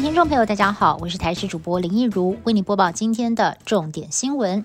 听众朋友，大家好，我是台视主播林一如，为你播报今天的重点新闻。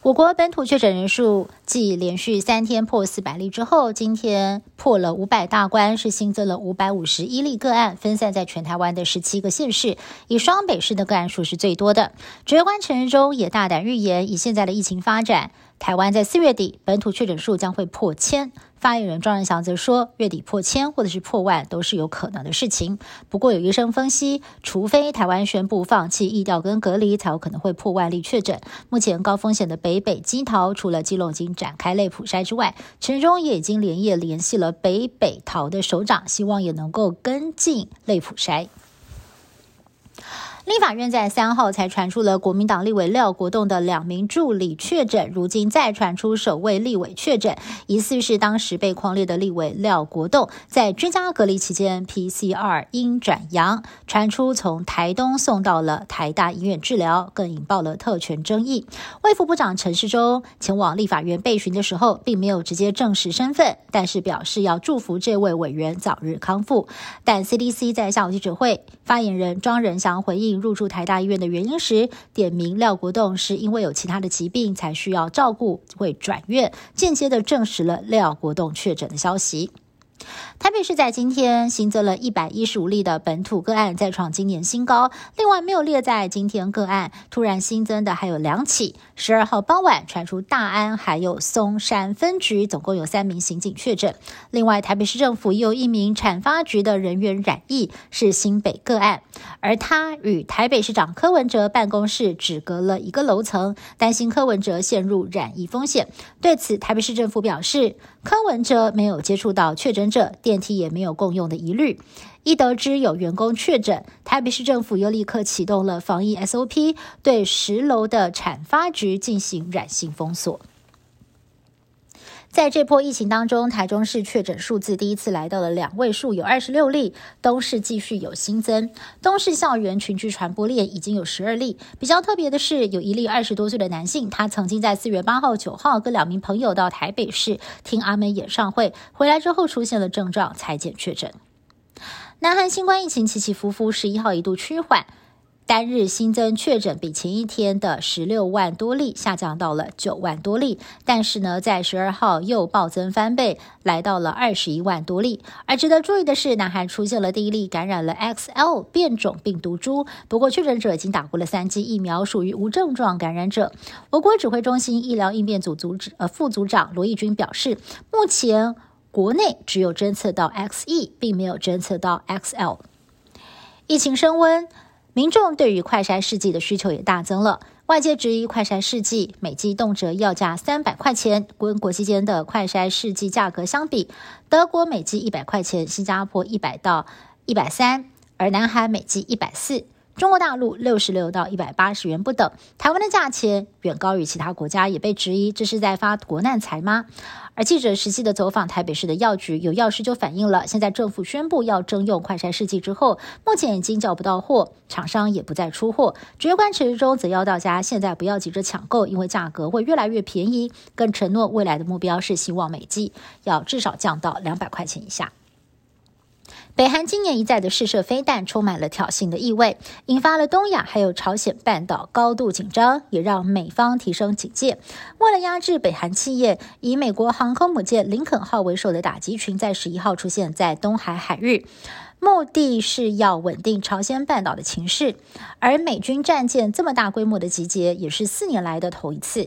我国本土确诊人数继连续三天破四百例之后，今天破了五百大关，是新增了五百五十一例个案，分散在全台湾的十七个县市，以双北市的个案数是最多的。指挥官陈仁忠也大胆预言，以现在的疫情发展。台湾在四月底本土确诊数将会破千，发言人庄仁祥则说，月底破千或者是破万都是有可能的事情。不过有医生分析，除非台湾宣布放弃疫调跟隔离，才有可能会破万例确诊。目前高风险的北北基桃，除了基隆已经展开类普筛之外，陈忠也已经连夜联系了北北桃的首长，希望也能够跟进类普筛。立法院在三号才传出了国民党立委廖国栋的两名助理确诊，如今再传出首位立委确诊，疑似是当时被框列的立委廖国栋在居家隔离期间 PCR 阴转阳，传出从台东送到了台大医院治疗，更引爆了特权争议。卫副部长陈世忠前往立法院备询的时候，并没有直接证实身份，但是表示要祝福这位委员早日康复。但 CDC 在下午记者会，发言人庄仁祥回应。入住台大医院的原因时，点名廖国栋是因为有其他的疾病才需要照顾，会转院，间接的证实了廖国栋确诊的消息。台北市在今天新增了一百一十五例的本土个案，再创今年新高。另外，没有列在今天个案突然新增的还有两起。十二号傍晚传出大安还有松山分局总共有三名刑警确诊。另外，台北市政府又有一名产发局的人员染疫，是新北个案，而他与台北市长柯文哲办公室只隔了一个楼层，担心柯文哲陷入染疫风险。对此，台北市政府表示，柯文哲没有接触到确诊者。电梯也没有共用的疑虑。一得知有员工确诊，台北市政府又立刻启动了防疫 SOP，对十楼的产发局进行软性封锁。在这波疫情当中，台中市确诊数字第一次来到了两位数，有二十六例。东市继续有新增，东市校园群聚传播链已经有十二例。比较特别的是，有一例二十多岁的男性，他曾经在四月八号、九号跟两名朋友到台北市听阿妹演唱会，回来之后出现了症状，才检确诊。南韩新冠疫情起起伏伏，十一号一度趋缓。单日新增确诊比前一天的十六万多例下降到了九万多例，但是呢，在十二号又暴增翻倍，来到了二十一万多例。而值得注意的是，南韩出现了第一例感染了 XL 变种病毒株，不过确诊者已经打过了三剂疫苗，属于无症状感染者。我国指挥中心医疗应变组组呃副组长罗义军表示，目前国内只有侦测到 XE，并没有侦测到 XL。疫情升温。民众对于快筛试剂的需求也大增了。外界质疑快筛试剂每剂动辄要价三百块钱，跟国际间的快筛试剂价格相比，德国每剂一百块钱，新加坡一百到一百三，而南韩每剂一百四。中国大陆六十六到一百八十元不等，台湾的价钱远高于其他国家，也被质疑这是在发国难财吗？而记者实际的走访台北市的药局，有药师就反映了，现在政府宣布要征用快筛试剂之后，目前已经叫不到货，厂商也不再出货。指挥官陈时中则要大家现在不要急着抢购，因为价格会越来越便宜，更承诺未来的目标是希望每剂要至少降到两百块钱以下。北韩今年一再的试射飞弹，充满了挑衅的意味，引发了东亚还有朝鲜半岛高度紧张，也让美方提升警戒。为了压制北韩企业，以美国航空母舰林肯号为首的打击群在十一号出现在东海海域，目的是要稳定朝鲜半岛的情势。而美军战舰这么大规模的集结，也是四年来的头一次。